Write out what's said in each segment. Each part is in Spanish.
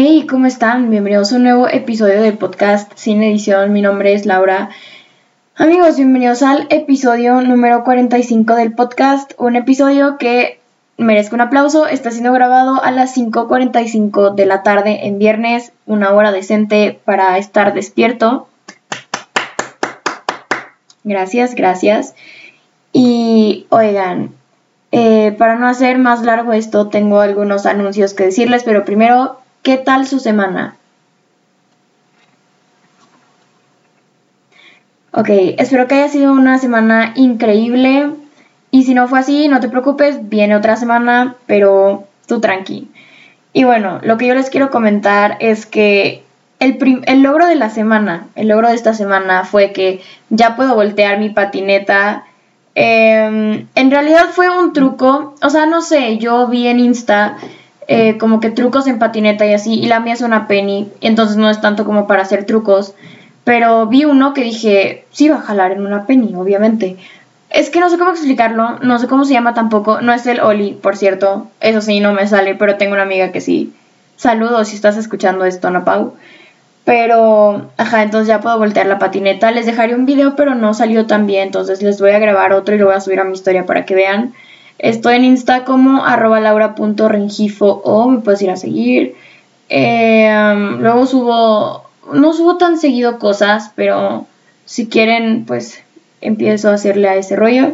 Hey, ¿cómo están? Bienvenidos a un nuevo episodio del podcast Sin Edición. Mi nombre es Laura. Amigos, bienvenidos al episodio número 45 del podcast. Un episodio que merezco un aplauso. Está siendo grabado a las 5.45 de la tarde en viernes. Una hora decente para estar despierto. Gracias, gracias. Y oigan, eh, para no hacer más largo esto, tengo algunos anuncios que decirles, pero primero, ¿qué tal su semana? Ok, espero que haya sido una semana increíble. Y si no fue así, no te preocupes, viene otra semana, pero tú tranqui. Y bueno, lo que yo les quiero comentar es que el, el, logro de la semana, el logro de esta semana fue que ya puedo voltear mi patineta Em, en realidad fue un truco, o sea, no sé, yo vi en Insta eh, como que trucos en patineta y así, y la mía es una penny, entonces no es tanto como para hacer trucos, pero vi uno que dije, sí va a jalar en una penny, obviamente. Es que no sé cómo explicarlo, no sé cómo se llama tampoco, no es el Oli, por cierto, eso sí, no me sale, pero tengo una amiga que sí. Saludos si estás escuchando esto, Ana Pau. Pero, ajá, entonces ya puedo voltear la patineta. Les dejaré un video, pero no salió tan bien. Entonces les voy a grabar otro y lo voy a subir a mi historia para que vean. Estoy en Insta como arroba laura.rengifo o me puedes ir a seguir. Em, luego subo, no subo tan seguido cosas, pero si quieren, pues empiezo a hacerle a ese rollo.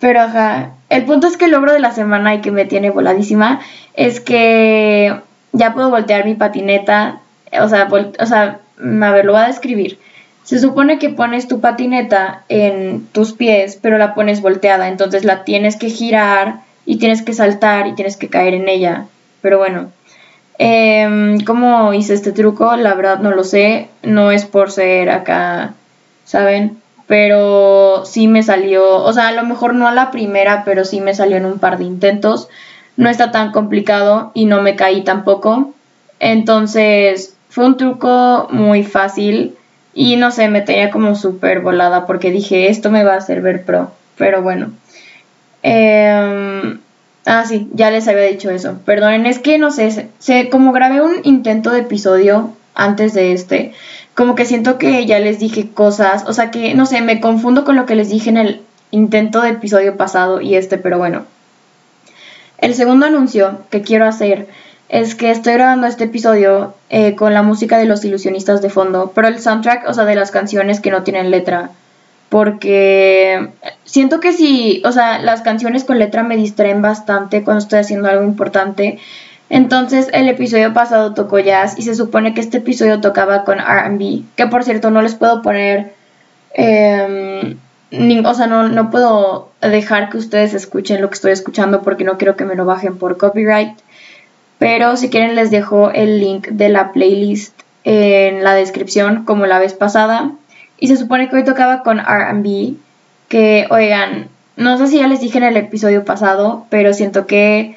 Pero ajá, el punto es que el logro de la semana y que me tiene voladísima es que ya puedo voltear mi patineta o sea, o sea, a ver, lo voy a describir. Se supone que pones tu patineta en tus pies, pero la pones volteada, entonces la tienes que girar y tienes que saltar y tienes que caer en ella. Pero bueno, eh, ¿cómo hice este truco? La verdad no lo sé, no es por ser acá, ¿saben? Pero sí me salió, o sea, a lo mejor no a la primera, pero sí me salió en un par de intentos. No está tan complicado y no me caí tampoco. Entonces, fue un truco muy fácil y no sé, me tenía como súper volada porque dije, esto me va a hacer ver pro. Pero bueno. Em, ah, sí, ya les había dicho eso. Perdonen, es que no sé, sé, como grabé un intento de episodio antes de este, como que siento que ya les dije cosas, o sea que, no sé, me confundo con lo que les dije en el intento de episodio pasado y este, pero bueno. El segundo anuncio que quiero hacer es que estoy grabando este episodio eh, con la música de los ilusionistas de fondo, pero el soundtrack, o sea, de las canciones que no tienen letra, porque siento que si, o sea, las canciones con letra me distraen bastante cuando estoy haciendo algo importante. Entonces el episodio pasado tocó jazz y se supone que este episodio tocaba con RB, que por cierto no les puedo poner, em, o sea, no, no puedo dejar que ustedes escuchen lo que estoy escuchando porque no quiero que me lo bajen por copyright. Pero si quieren les dejo el link de la playlist en la descripción como la vez pasada. Y se supone que hoy tocaba con RB. Que oigan, no sé si ya les dije en el episodio pasado, pero siento que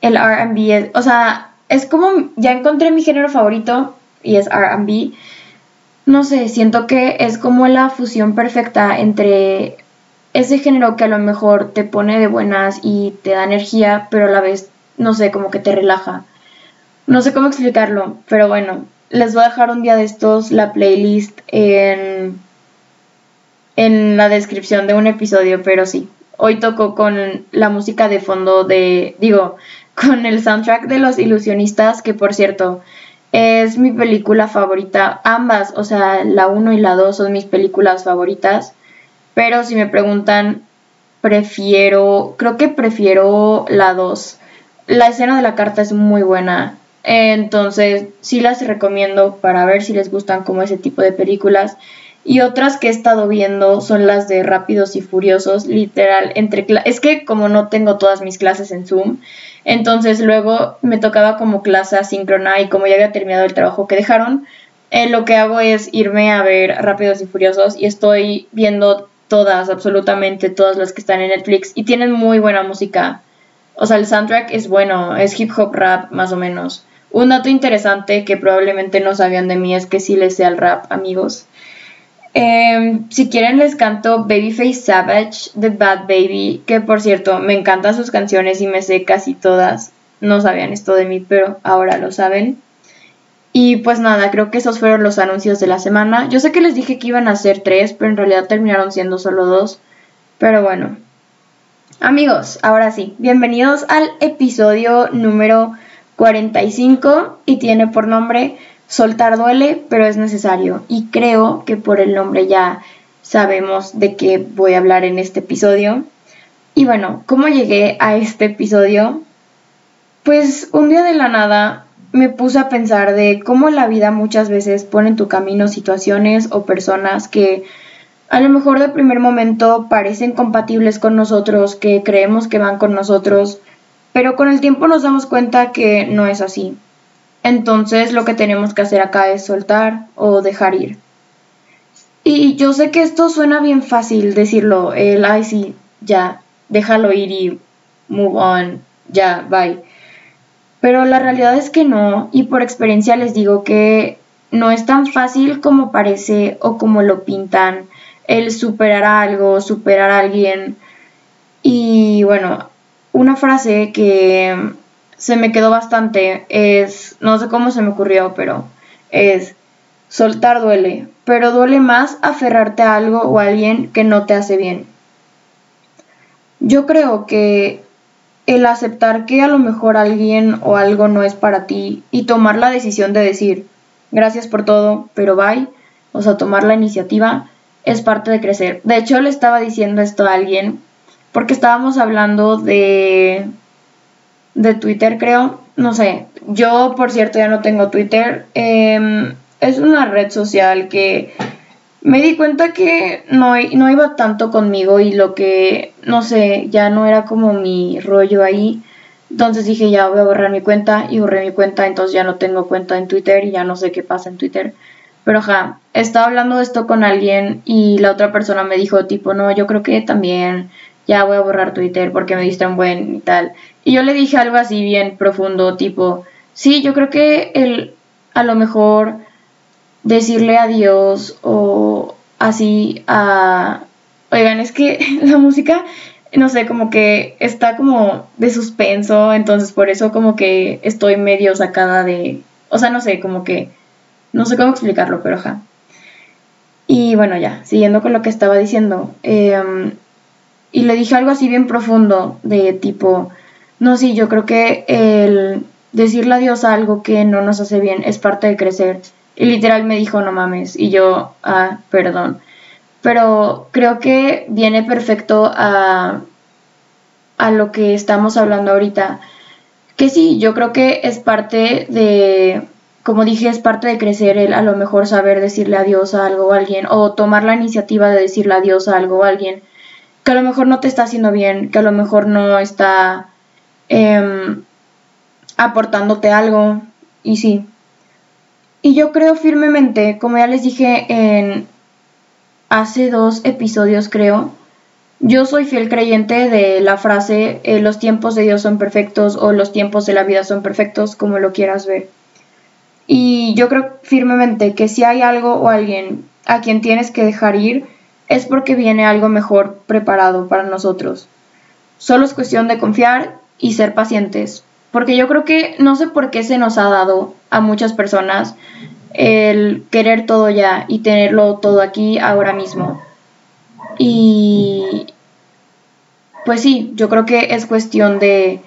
el RB es, o sea, es como, ya encontré mi género favorito y es RB. No sé, siento que es como la fusión perfecta entre ese género que a lo mejor te pone de buenas y te da energía, pero a la vez no sé, como que te relaja. No sé cómo explicarlo, pero bueno, les voy a dejar un día de estos la playlist en, en la descripción de un episodio, pero sí, hoy toco con la música de fondo de, digo, con el soundtrack de Los Ilusionistas, que por cierto, es mi película favorita, ambas, o sea, la 1 y la 2 son mis películas favoritas, pero si me preguntan, prefiero, creo que prefiero la 2 la escena de la carta es muy buena. Entonces, sí las recomiendo para ver si les gustan como ese tipo de películas. Y otras que he estado viendo son las de Rápidos y Furiosos, literal, entre es que como no tengo todas mis clases en Zoom, entonces luego me tocaba como clase asíncrona y como ya había terminado el trabajo que dejaron, eh, lo que hago es irme a ver Rápidos y Furiosos y estoy viendo todas, absolutamente todas las que están en Netflix y tienen muy buena música. O sea, el soundtrack es bueno, es hip hop rap más o menos. Un dato interesante que probablemente no sabían de mí es que sí les sé al rap, amigos. Em, si quieren les canto Babyface Savage de Bad Baby, que por cierto me encantan sus canciones y me sé casi todas. no sabían esto de mí, pero ahora lo saben. Y pues nada, creo que esos fueron los anuncios de la semana. Yo sé que les dije que iban a ser tres, pero en realidad terminaron siendo solo dos. Pero bueno. Amigos, ahora sí, bienvenidos al episodio número 45 y tiene por nombre Soltar duele, pero es necesario. Y creo que por el nombre ya sabemos de qué voy a hablar en este episodio. Y bueno, ¿cómo llegué a este episodio? Pues un día de la nada me puse a pensar de cómo la vida muchas veces pone en tu camino situaciones o personas que a lo mejor de primer momento parecen compatibles con nosotros, que creemos que van con nosotros, pero con el tiempo nos damos cuenta que no es así. Entonces lo que tenemos que hacer acá es soltar o dejar ir. Y yo sé que esto suena bien fácil decirlo, el ay sí, ya, déjalo ir y move on, ya, bye. Pero la realidad es que no, y por experiencia les digo que no es tan fácil como parece o como lo pintan el superar algo, superar a alguien. Y bueno, una frase que se me quedó bastante es, no sé cómo se me ocurrió, pero es, soltar duele, pero duele más aferrarte a algo o a alguien que no te hace bien. Yo creo que el aceptar que a lo mejor alguien o algo no es para ti y tomar la decisión de decir gracias por todo, pero bye, o sea, tomar la iniciativa es parte de crecer. De hecho, le estaba diciendo esto a alguien porque estábamos hablando de de Twitter, creo. No sé, yo por cierto ya no tengo Twitter. Em, es una red social que me di cuenta que no, no iba tanto conmigo y lo que, no sé, ya no era como mi rollo ahí. Entonces dije, ya voy a borrar mi cuenta y borré mi cuenta, entonces ya no tengo cuenta en Twitter y ya no sé qué pasa en Twitter. Pero ja, estaba hablando de esto con alguien y la otra persona me dijo tipo, no, yo creo que también ya voy a borrar Twitter porque me diste un buen y tal. Y yo le dije algo así bien profundo, tipo, sí, yo creo que el, a lo mejor decirle adiós o así a... Oigan, es que la música, no sé, como que está como de suspenso, entonces por eso como que estoy medio sacada de... O sea, no sé, como que... No sé cómo explicarlo, pero ja. Y bueno, ya, siguiendo con lo que estaba diciendo. Em, y le dije algo así bien profundo, de tipo, no, sí, yo creo que el decirle adiós a algo que no nos hace bien es parte de crecer. Y literal me dijo, no mames. Y yo, ah, perdón. Pero creo que viene perfecto a, a lo que estamos hablando ahorita. Que sí, yo creo que es parte de, como dije, es parte de crecer el a lo mejor saber decirle adiós a algo o a alguien. O tomar la iniciativa de decirle adiós a algo o a alguien. Que a lo mejor no te está haciendo bien, que a lo mejor no está em, aportándote algo. Y sí, y yo creo firmemente, como ya les dije en hace dos episodios creo, yo soy fiel creyente de la frase eh, los tiempos de Dios son perfectos o los tiempos de la vida son perfectos, como lo quieras ver. Y yo creo firmemente que si hay algo o alguien a quien tienes que dejar ir, es porque viene algo mejor preparado para nosotros. Solo es cuestión de confiar y ser pacientes, porque yo creo que no sé por qué se nos ha dado a muchas personas el querer todo ya y tenerlo todo aquí ahora mismo. Y pues sí, yo creo que es cuestión de,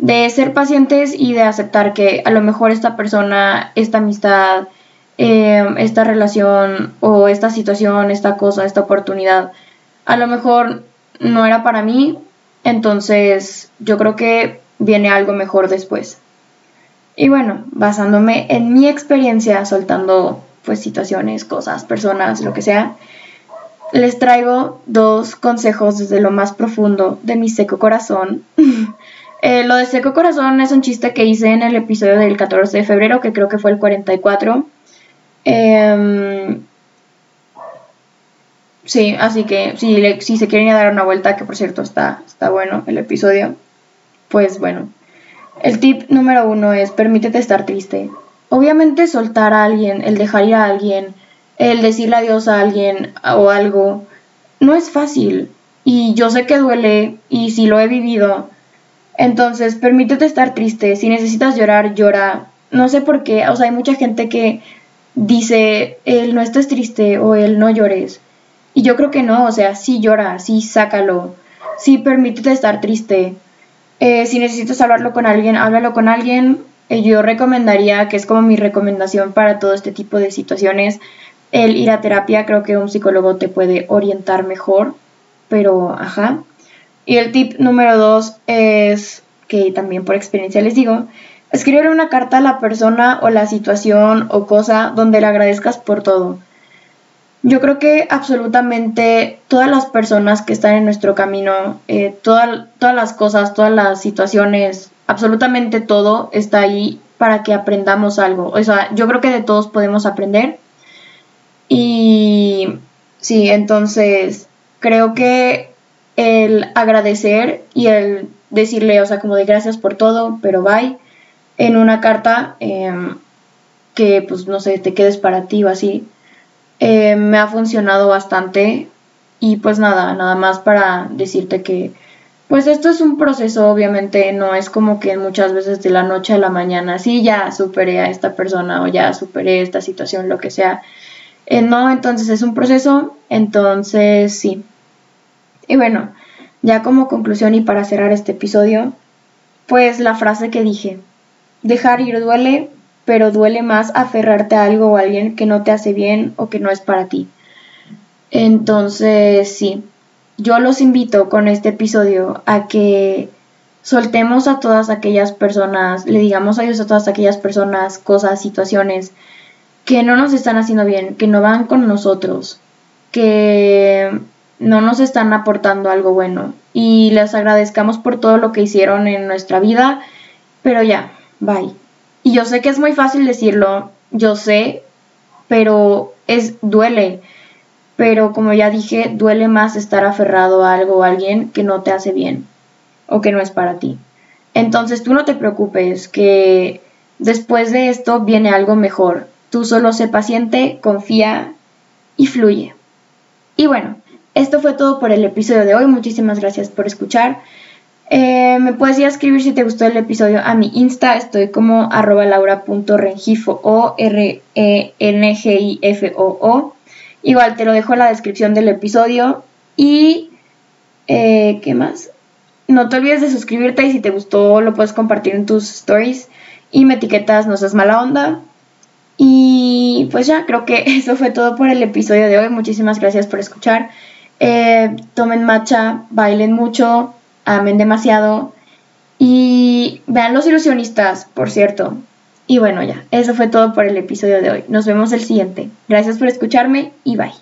de ser pacientes y de aceptar que a lo mejor esta persona, esta amistad, em, esta relación o esta situación, esta cosa, esta oportunidad, a lo mejor no era para mí, entonces yo creo que viene algo mejor después. Y bueno, basándome en mi experiencia soltando pues situaciones, cosas, personas, lo que sea, les traigo dos consejos desde lo más profundo de mi seco corazón. Eh, lo de seco corazón es un chiste que hice en el episodio del 14 de febrero, que creo que fue el 44. Em, sí, así que si, se quieren ir a dar una vuelta, que por cierto está, está bueno el episodio, pues bueno. El tip número uno es permítete estar triste. Obviamente soltar a alguien, el dejar ir a alguien, el decirle adiós a alguien o algo, no es fácil. Y yo sé que duele y si lo he vivido. Entonces, permítete estar triste. Si necesitas llorar, llora. No sé por qué. O sea, hay mucha gente que dice, él no estés triste o él no llores. Y yo creo que no. O sea, sí llora, sí sácalo. Sí permítete estar triste. Eh, si necesitas hablarlo con alguien, háblalo con alguien. Eh, yo recomendaría, que es como mi recomendación para todo este tipo de situaciones, el ir a terapia. Creo que un psicólogo te puede orientar mejor. Pero, ajá. Y el tip número dos es, que también por experiencia les digo, escribir una carta a la persona o la situación o cosa donde le agradezcas por todo. Yo creo que absolutamente todas las personas que están en nuestro camino, eh, todas las cosas, todas las situaciones, absolutamente todo está ahí para que aprendamos algo. O sea, yo creo que de todos podemos aprender. Y sí, entonces creo que el agradecer y el decirle, o sea, como de gracias por todo, pero bye, en una carta em, que, pues, no sé, te quedes para ti o así, eh, me ha funcionado bastante y pues nada, nada más para decirte que, pues esto es un proceso, obviamente, no es como que muchas veces de la noche a la mañana, sí, ya superé a esta persona o ya superé esta situación, lo que sea. Eh, no, entonces es un proceso, entonces sí, y bueno, ya como conclusión y para cerrar este episodio, pues la frase que dije, dejar ir duele, pero duele más aferrarte a algo o a alguien que no te hace bien o que no es para ti. Entonces, sí, yo los invito con este episodio a que soltemos a todas aquellas personas, le digamos adiós a todas aquellas personas, cosas, situaciones que no nos están haciendo bien, que no van con nosotros, que no nos están aportando algo bueno y les agradezcamos por todo lo que hicieron en nuestra vida, pero ya, bye. Y yo sé que es muy fácil decirlo, yo sé, pero es duele. Pero como ya dije, duele más estar aferrado a algo o a alguien que no te hace bien o que no es para ti. Entonces tú no te preocupes que después de esto viene algo mejor. Tú solo sé paciente, confía y fluye. Y bueno, esto fue todo por el episodio de hoy. Muchísimas gracias por escuchar. Eh, me puedes ir escribir si te gustó el episodio a mi Insta. Estoy como arroba laura.rengifo o r e Igual te lo dejo en la descripción del episodio. Y, eh, ¿qué más? No te olvides de suscribirte y si te gustó lo puedes compartir en tus stories. Y me etiquetas, no seas mala onda. Y pues ya, creo que eso fue todo por el episodio de hoy. Muchísimas gracias por escuchar. Eh, tomen matcha, bailen mucho, amen demasiado y vean los ilusionistas, por cierto. Y bueno, ya, eso fue todo por el episodio de hoy. Nos vemos el siguiente. Gracias por escucharme y bye.